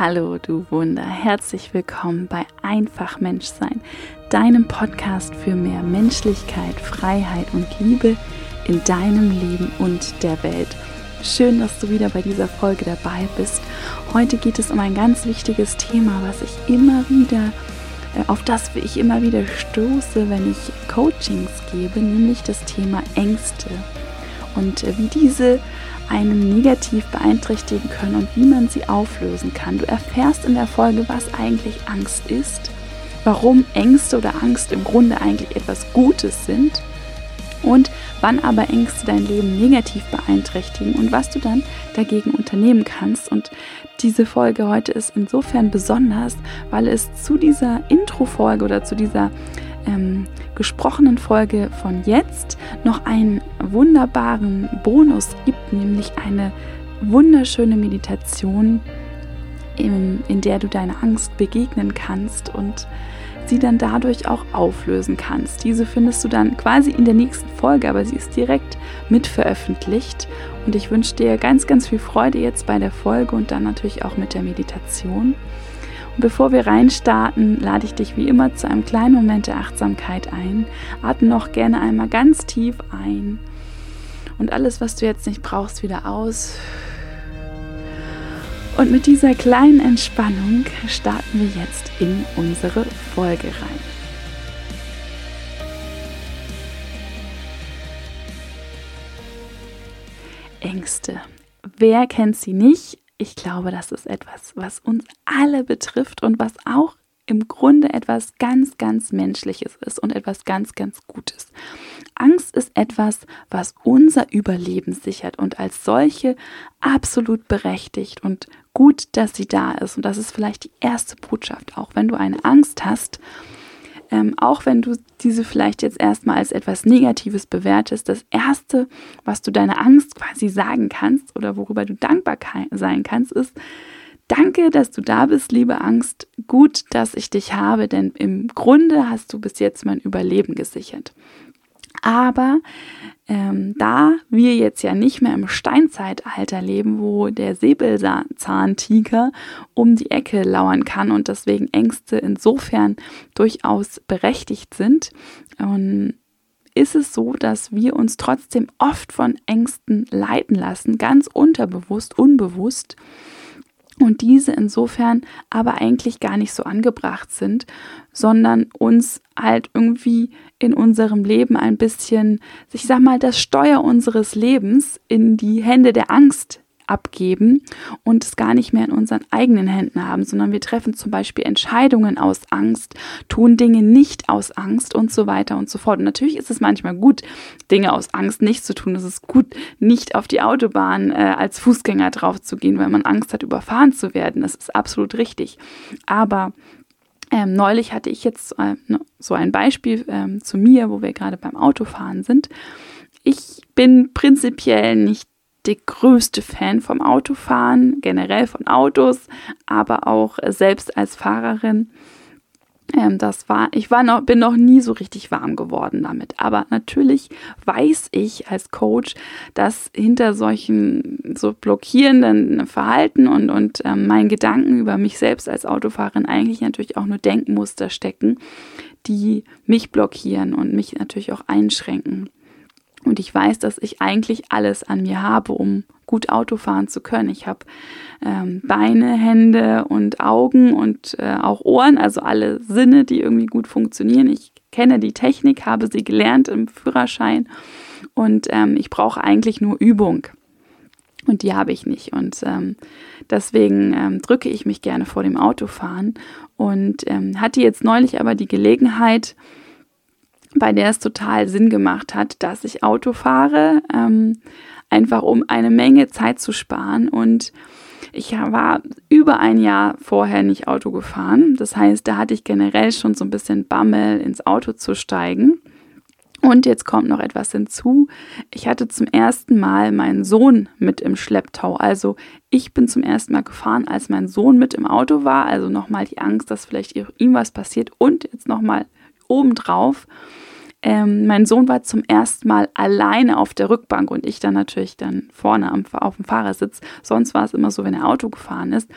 Hallo, du Wunder. Herzlich willkommen bei Einfach Menschsein, deinem Podcast für mehr Menschlichkeit, Freiheit und Liebe in deinem Leben und der Welt. Schön, dass du wieder bei dieser Folge dabei bist. Heute geht es um ein ganz wichtiges Thema, was ich immer wieder äh, auf das ich immer wieder stoße, wenn ich Coachings gebe, nämlich das Thema Ängste und äh, wie diese einen negativ beeinträchtigen können und wie man sie auflösen kann. Du erfährst in der Folge, was eigentlich Angst ist, warum Ängste oder Angst im Grunde eigentlich etwas Gutes sind und wann aber Ängste dein Leben negativ beeinträchtigen und was du dann dagegen unternehmen kannst. Und diese Folge heute ist insofern besonders, weil es zu dieser Intro-Folge oder zu dieser ähm, gesprochenen Folge von jetzt noch einen wunderbaren Bonus gibt, nämlich eine wunderschöne Meditation, in, in der du deiner Angst begegnen kannst und sie dann dadurch auch auflösen kannst. Diese findest du dann quasi in der nächsten Folge, aber sie ist direkt mit veröffentlicht. Und ich wünsche dir ganz, ganz viel Freude jetzt bei der Folge und dann natürlich auch mit der Meditation. Und bevor wir reinstarten, lade ich dich wie immer zu einem kleinen Moment der Achtsamkeit ein. Atme noch gerne einmal ganz tief ein und alles, was du jetzt nicht brauchst, wieder aus. Und mit dieser kleinen Entspannung starten wir jetzt in unsere Folge rein. Ängste. Wer kennt sie nicht? Ich glaube, das ist etwas, was uns alle betrifft und was auch im Grunde etwas ganz, ganz Menschliches ist und etwas ganz, ganz Gutes. Angst ist etwas, was unser Überleben sichert und als solche absolut berechtigt und gut, dass sie da ist. Und das ist vielleicht die erste Botschaft, auch wenn du eine Angst hast ähm, auch wenn du diese vielleicht jetzt erstmal als etwas Negatives bewertest, das Erste, was du deiner Angst quasi sagen kannst oder worüber du dankbar sein kannst, ist, danke, dass du da bist, liebe Angst, gut, dass ich dich habe, denn im Grunde hast du bis jetzt mein Überleben gesichert. Aber ähm, da wir jetzt ja nicht mehr im Steinzeitalter leben, wo der Säbelzahntiger um die Ecke lauern kann und deswegen Ängste insofern durchaus berechtigt sind, ähm, ist es so, dass wir uns trotzdem oft von Ängsten leiten lassen, ganz unterbewusst, unbewusst und diese insofern aber eigentlich gar nicht so angebracht sind, sondern uns halt irgendwie in unserem Leben ein bisschen, ich sag mal, das Steuer unseres Lebens in die Hände der Angst abgeben und es gar nicht mehr in unseren eigenen Händen haben, sondern wir treffen zum Beispiel Entscheidungen aus Angst, tun Dinge nicht aus Angst und so weiter und so fort. Und natürlich ist es manchmal gut, Dinge aus Angst nicht zu tun. Es ist gut, nicht auf die Autobahn äh, als Fußgänger drauf zu gehen, weil man Angst hat, überfahren zu werden. Das ist absolut richtig. Aber ähm, neulich hatte ich jetzt äh, so ein Beispiel ähm, zu mir, wo wir gerade beim Autofahren sind. Ich bin prinzipiell nicht der größte Fan vom Autofahren, generell von Autos, aber auch selbst als Fahrerin. Ähm, das war, ich war noch, bin noch nie so richtig warm geworden damit. Aber natürlich weiß ich als Coach, dass hinter solchen so blockierenden Verhalten und, und ähm, meinen Gedanken über mich selbst als Autofahrerin eigentlich natürlich auch nur Denkmuster stecken, die mich blockieren und mich natürlich auch einschränken. Und ich weiß, dass ich eigentlich alles an mir habe, um gut Auto fahren zu können. Ich habe ähm, Beine, Hände und Augen und äh, auch Ohren, also alle Sinne, die irgendwie gut funktionieren. Ich kenne die Technik, habe sie gelernt im Führerschein und ähm, ich brauche eigentlich nur Übung. Und die habe ich nicht. Und ähm, deswegen ähm, drücke ich mich gerne vor dem Autofahren und ähm, hatte jetzt neulich aber die Gelegenheit, bei der es total Sinn gemacht hat, dass ich Auto fahre, ähm, einfach um eine Menge Zeit zu sparen. Und ich war über ein Jahr vorher nicht Auto gefahren. Das heißt, da hatte ich generell schon so ein bisschen Bammel, ins Auto zu steigen. Und jetzt kommt noch etwas hinzu. Ich hatte zum ersten Mal meinen Sohn mit im Schlepptau. Also ich bin zum ersten Mal gefahren, als mein Sohn mit im Auto war. Also nochmal die Angst, dass vielleicht ihm was passiert. Und jetzt nochmal obendrauf ähm, mein Sohn war zum ersten Mal alleine auf der Rückbank und ich dann natürlich dann vorne am, auf dem Fahrersitz. Sonst war es immer so, wenn er Auto gefahren ist,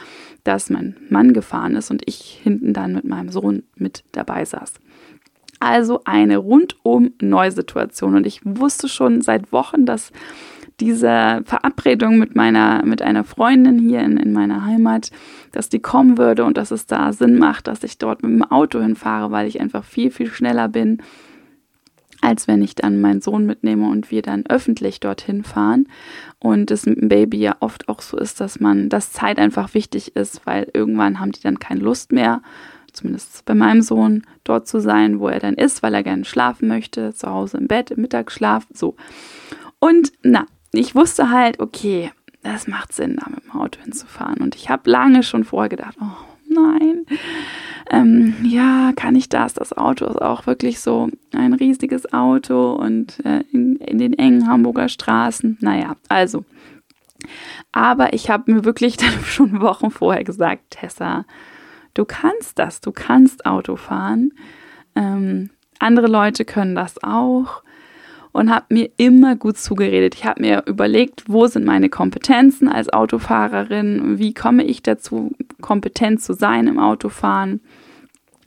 dass mein Mann gefahren ist und ich hinten dann mit meinem Sohn mit dabei saß. Also eine rundum neue Situation und ich wusste schon seit Wochen, dass diese Verabredung mit meiner, mit einer Freundin hier in, in meiner Heimat, dass die kommen würde und dass es da Sinn macht, dass ich dort mit dem Auto hinfahre, weil ich einfach viel, viel schneller bin als wenn ich dann meinen Sohn mitnehme und wir dann öffentlich dorthin fahren. Und es mit dem Baby ja oft auch so ist, dass man, dass Zeit einfach wichtig ist, weil irgendwann haben die dann keine Lust mehr, zumindest bei meinem Sohn, dort zu sein, wo er dann ist, weil er gerne schlafen möchte, zu Hause im Bett, im Mittagsschlaf, so. Und na, ich wusste halt, okay, das macht Sinn, da mit dem Auto hinzufahren. Und ich habe lange schon vorher gedacht, oh nein, ähm, ja, kann ich das? Das Auto ist auch wirklich so ein riesiges Auto und äh, in, in den engen Hamburger Straßen. Naja, also. Aber ich habe mir wirklich dann schon Wochen vorher gesagt, Tessa, du kannst das, du kannst Auto fahren. Ähm, andere Leute können das auch und habe mir immer gut zugeredet. Ich habe mir überlegt, wo sind meine Kompetenzen als Autofahrerin, wie komme ich dazu, kompetent zu sein im Autofahren.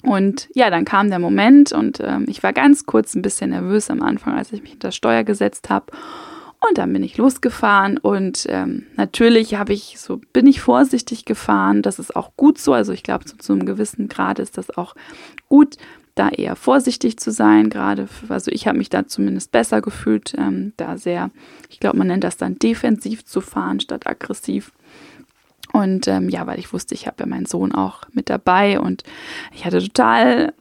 Und ja, dann kam der Moment und ähm, ich war ganz kurz ein bisschen nervös am Anfang, als ich mich hinter das Steuer gesetzt habe. Und dann bin ich losgefahren und ähm, natürlich habe ich so bin ich vorsichtig gefahren. Das ist auch gut so. Also ich glaube, zu, zu einem gewissen Grad ist das auch gut, da eher vorsichtig zu sein, gerade, also ich habe mich da zumindest besser gefühlt, ähm, da sehr, ich glaube, man nennt das dann defensiv zu fahren statt aggressiv. Und ähm, ja, weil ich wusste, ich habe ja meinen Sohn auch mit dabei und ich hatte total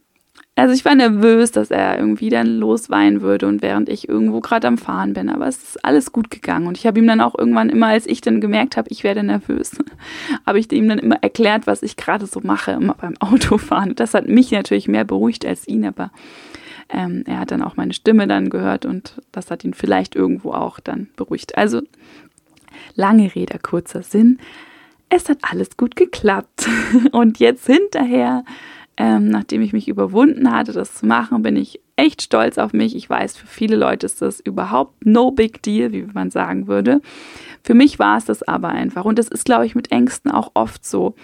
also ich war nervös, dass er irgendwie dann losweinen würde und während ich irgendwo gerade am Fahren bin. Aber es ist alles gut gegangen. Und ich habe ihm dann auch irgendwann immer, als ich dann gemerkt habe, ich werde nervös, habe ich ihm dann immer erklärt, was ich gerade so mache, immer beim Autofahren. Das hat mich natürlich mehr beruhigt als ihn, aber ähm, er hat dann auch meine Stimme dann gehört und das hat ihn vielleicht irgendwo auch dann beruhigt. Also lange Rede, kurzer Sinn. Es hat alles gut geklappt. Und jetzt hinterher ähm, nachdem ich mich überwunden hatte, das zu machen, bin ich echt stolz auf mich. Ich weiß, für viele Leute ist das überhaupt no big deal, wie man sagen würde. Für mich war es das aber einfach. Und das ist, glaube ich, mit Ängsten auch oft so,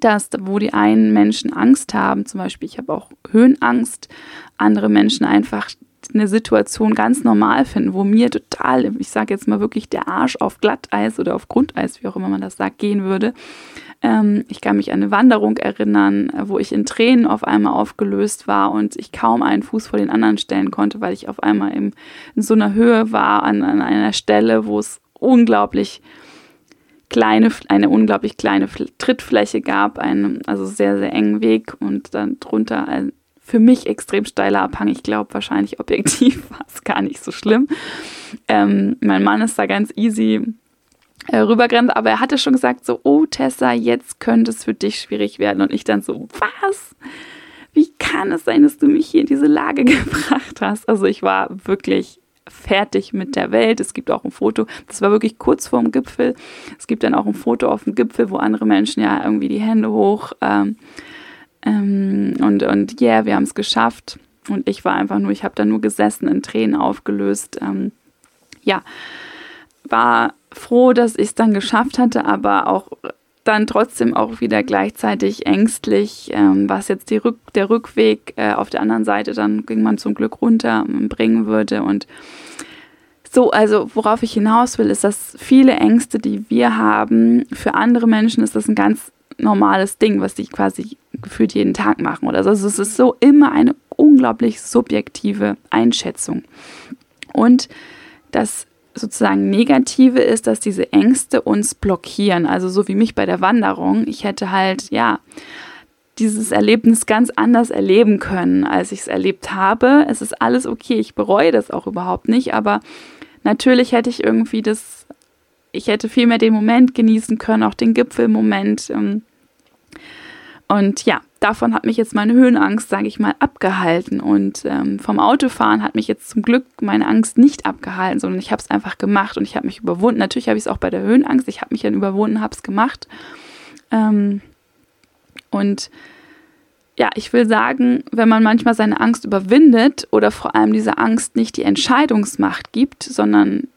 dass, wo die einen Menschen Angst haben, zum Beispiel, ich habe auch Höhenangst, andere Menschen einfach eine Situation ganz normal finden, wo mir total, ich sage jetzt mal wirklich der Arsch auf Glatteis oder auf Grundeis, wie auch immer man das sagt, gehen würde. Ähm, ich kann mich an eine Wanderung erinnern, wo ich in Tränen auf einmal aufgelöst war und ich kaum einen Fuß vor den anderen stellen konnte, weil ich auf einmal in, in so einer Höhe war, an, an einer Stelle, wo es unglaublich kleine, eine unglaublich kleine Trittfläche gab, einen also sehr, sehr engen Weg und dann drunter ein für mich extrem steiler Abhang. Ich glaube, wahrscheinlich objektiv war es gar nicht so schlimm. Ähm, mein Mann ist da ganz easy äh, rübergerannt, aber er hatte schon gesagt, so, oh Tessa, jetzt könnte es für dich schwierig werden. Und ich dann so, was? Wie kann es sein, dass du mich hier in diese Lage gebracht hast? Also ich war wirklich fertig mit der Welt. Es gibt auch ein Foto, das war wirklich kurz vorm Gipfel. Es gibt dann auch ein Foto auf dem Gipfel, wo andere Menschen ja irgendwie die Hände hoch ähm, ähm, und und yeah, wir haben es geschafft. Und ich war einfach nur, ich habe da nur gesessen, in Tränen aufgelöst. Ähm, ja, war froh, dass ich es dann geschafft hatte, aber auch dann trotzdem auch wieder gleichzeitig ängstlich, ähm, was jetzt Rück der Rückweg äh, auf der anderen Seite, dann ging man zum Glück runter, bringen würde. Und so, also worauf ich hinaus will, ist, dass viele Ängste, die wir haben, für andere Menschen ist das ein ganz normales Ding, was die quasi gefühlt jeden Tag machen oder so. Also es ist so immer eine unglaublich subjektive Einschätzung. Und das sozusagen Negative ist, dass diese Ängste uns blockieren. Also so wie mich bei der Wanderung. Ich hätte halt, ja, dieses Erlebnis ganz anders erleben können, als ich es erlebt habe. Es ist alles okay, ich bereue das auch überhaupt nicht, aber natürlich hätte ich irgendwie das, ich hätte viel mehr den Moment genießen können, auch den Gipfelmoment. Ähm, und ja, davon hat mich jetzt meine Höhenangst, sage ich mal, abgehalten. Und ähm, vom Autofahren hat mich jetzt zum Glück meine Angst nicht abgehalten, sondern ich habe es einfach gemacht und ich habe mich überwunden. Natürlich habe ich es auch bei der Höhenangst. Ich habe mich dann überwunden, habe es gemacht. Ähm, und ja, ich will sagen, wenn man manchmal seine Angst überwindet oder vor allem dieser Angst nicht die Entscheidungsmacht gibt, sondern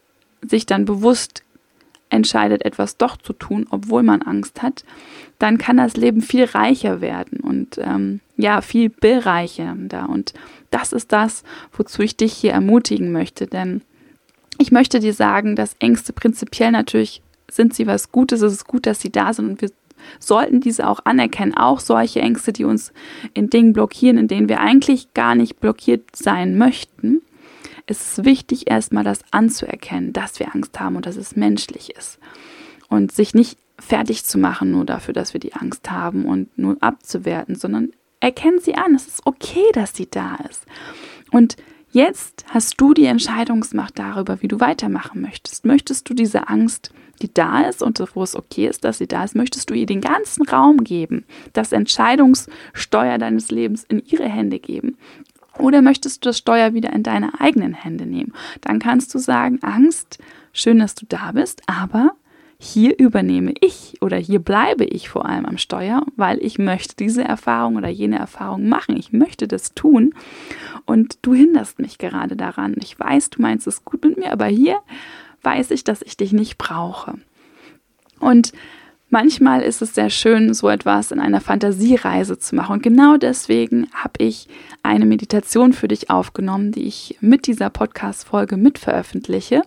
sich dann bewusst entscheidet, etwas doch zu tun, obwohl man Angst hat, dann kann das Leben viel reicher werden und ähm, ja, viel bereichernder. Und das ist das, wozu ich dich hier ermutigen möchte. Denn ich möchte dir sagen, dass Ängste prinzipiell natürlich sind sie was Gutes. Es ist gut, dass sie da sind und wir sollten diese auch anerkennen. Auch solche Ängste, die uns in Dingen blockieren, in denen wir eigentlich gar nicht blockiert sein möchten. Es ist wichtig, erstmal das anzuerkennen, dass wir Angst haben und dass es menschlich ist. Und sich nicht fertig zu machen, nur dafür, dass wir die Angst haben und nur abzuwerten, sondern erkennen sie an. Es ist okay, dass sie da ist. Und jetzt hast du die Entscheidungsmacht darüber, wie du weitermachen möchtest. Möchtest du diese Angst, die da ist und wo es okay ist, dass sie da ist, möchtest du ihr den ganzen Raum geben, das Entscheidungssteuer deines Lebens in ihre Hände geben? Oder möchtest du das Steuer wieder in deine eigenen Hände nehmen? Dann kannst du sagen, Angst, schön, dass du da bist, aber hier übernehme ich oder hier bleibe ich vor allem am Steuer, weil ich möchte diese Erfahrung oder jene Erfahrung machen. Ich möchte das tun und du hinderst mich gerade daran. Ich weiß, du meinst es gut mit mir, aber hier weiß ich, dass ich dich nicht brauche. Und Manchmal ist es sehr schön, so etwas in einer Fantasiereise zu machen. Und genau deswegen habe ich eine Meditation für dich aufgenommen, die ich mit dieser Podcast-Folge mitveröffentliche,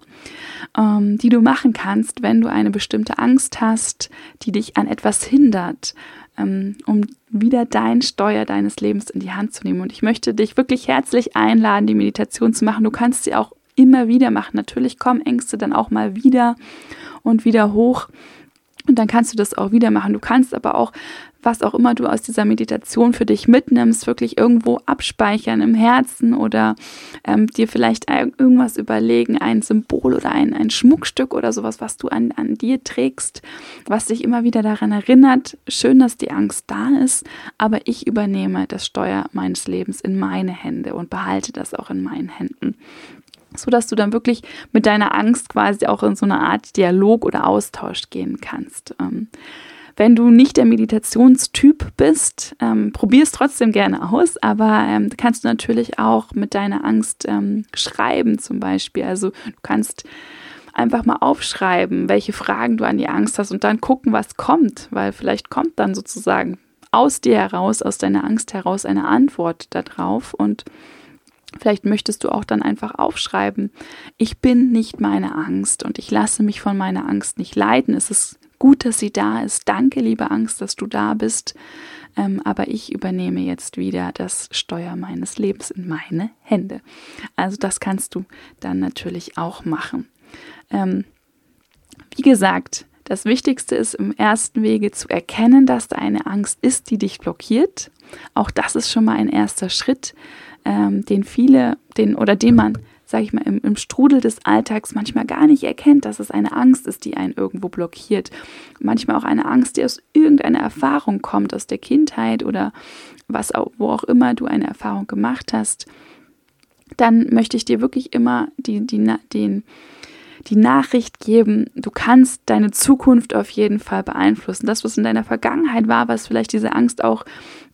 ähm, die du machen kannst, wenn du eine bestimmte Angst hast, die dich an etwas hindert, ähm, um wieder dein Steuer deines Lebens in die Hand zu nehmen. Und ich möchte dich wirklich herzlich einladen, die Meditation zu machen. Du kannst sie auch immer wieder machen. Natürlich kommen Ängste dann auch mal wieder und wieder hoch. Und dann kannst du das auch wieder machen. Du kannst aber auch, was auch immer du aus dieser Meditation für dich mitnimmst, wirklich irgendwo abspeichern im Herzen oder ähm, dir vielleicht irgendwas überlegen, ein Symbol oder ein, ein Schmuckstück oder sowas, was du an, an dir trägst, was dich immer wieder daran erinnert. Schön, dass die Angst da ist, aber ich übernehme das Steuer meines Lebens in meine Hände und behalte das auch in meinen Händen so dass du dann wirklich mit deiner Angst quasi auch in so eine Art Dialog oder Austausch gehen kannst. Ähm, wenn du nicht der Meditationstyp bist, ähm, probier es trotzdem gerne aus, aber ähm, kannst du natürlich auch mit deiner Angst ähm, schreiben zum Beispiel. Also du kannst einfach mal aufschreiben, welche Fragen du an die Angst hast und dann gucken, was kommt, weil vielleicht kommt dann sozusagen aus dir heraus, aus deiner Angst heraus eine Antwort darauf und Vielleicht möchtest du auch dann einfach aufschreiben, ich bin nicht meine Angst und ich lasse mich von meiner Angst nicht leiden. Es ist gut, dass sie da ist. Danke, liebe Angst, dass du da bist. Ähm, aber ich übernehme jetzt wieder das Steuer meines Lebens in meine Hände. Also das kannst du dann natürlich auch machen. Ähm, wie gesagt, das Wichtigste ist im ersten Wege zu erkennen, dass da eine Angst ist, die dich blockiert. Auch das ist schon mal ein erster Schritt ähm, den viele, den oder den man, sage ich mal, im, im Strudel des Alltags manchmal gar nicht erkennt, dass es eine Angst ist, die einen irgendwo blockiert. Manchmal auch eine Angst, die aus irgendeiner Erfahrung kommt, aus der Kindheit oder was auch, wo auch immer du eine Erfahrung gemacht hast. Dann möchte ich dir wirklich immer die, die, den, die Nachricht geben, du kannst deine Zukunft auf jeden Fall beeinflussen. Das, was in deiner Vergangenheit war, was vielleicht diese Angst auch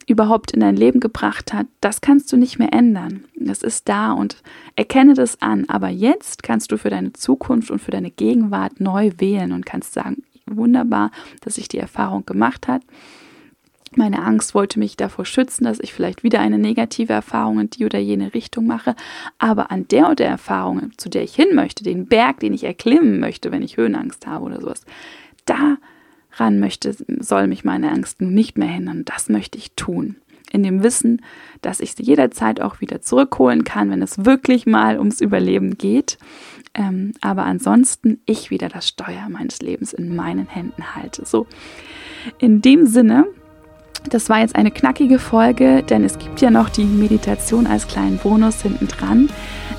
überhaupt in dein Leben gebracht hat, das kannst du nicht mehr ändern. Das ist da und erkenne das an. Aber jetzt kannst du für deine Zukunft und für deine Gegenwart neu wählen und kannst sagen, wunderbar, dass ich die Erfahrung gemacht habe. Meine Angst wollte mich davor schützen, dass ich vielleicht wieder eine negative Erfahrung in die oder jene Richtung mache. Aber an der oder der Erfahrung, zu der ich hin möchte, den Berg, den ich erklimmen möchte, wenn ich Höhenangst habe oder sowas, da ran möchte, soll mich meine Angst nicht mehr hindern. Das möchte ich tun. In dem Wissen, dass ich sie jederzeit auch wieder zurückholen kann, wenn es wirklich mal ums Überleben geht. Ähm, aber ansonsten ich wieder das Steuer meines Lebens in meinen Händen halte. So, in dem Sinne, das war jetzt eine knackige Folge, denn es gibt ja noch die Meditation als kleinen Bonus hinten dran.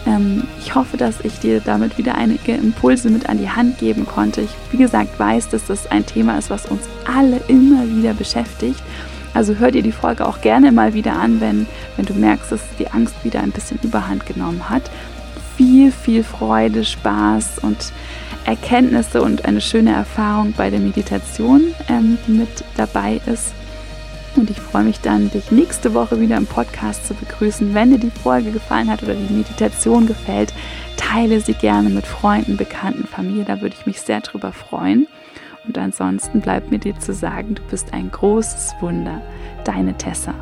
Ähm, ich hoffe, dass ich dir damit wieder einige Impulse mit an die Hand geben konnte. Ich, wie gesagt, weiß, dass das ein Thema ist, was uns alle immer wieder beschäftigt. Also hör dir die Folge auch gerne mal wieder an, wenn, wenn du merkst, dass die Angst wieder ein bisschen überhand genommen hat. Viel, viel Freude, Spaß und Erkenntnisse und eine schöne Erfahrung bei der Meditation ähm, mit dabei ist. Und ich freue mich dann, dich nächste Woche wieder im Podcast zu begrüßen. Wenn dir die Folge gefallen hat oder die Meditation gefällt, teile sie gerne mit Freunden, Bekannten, Familie. Da würde ich mich sehr drüber freuen. Und ansonsten bleibt mir dir zu sagen, du bist ein großes Wunder. Deine Tessa.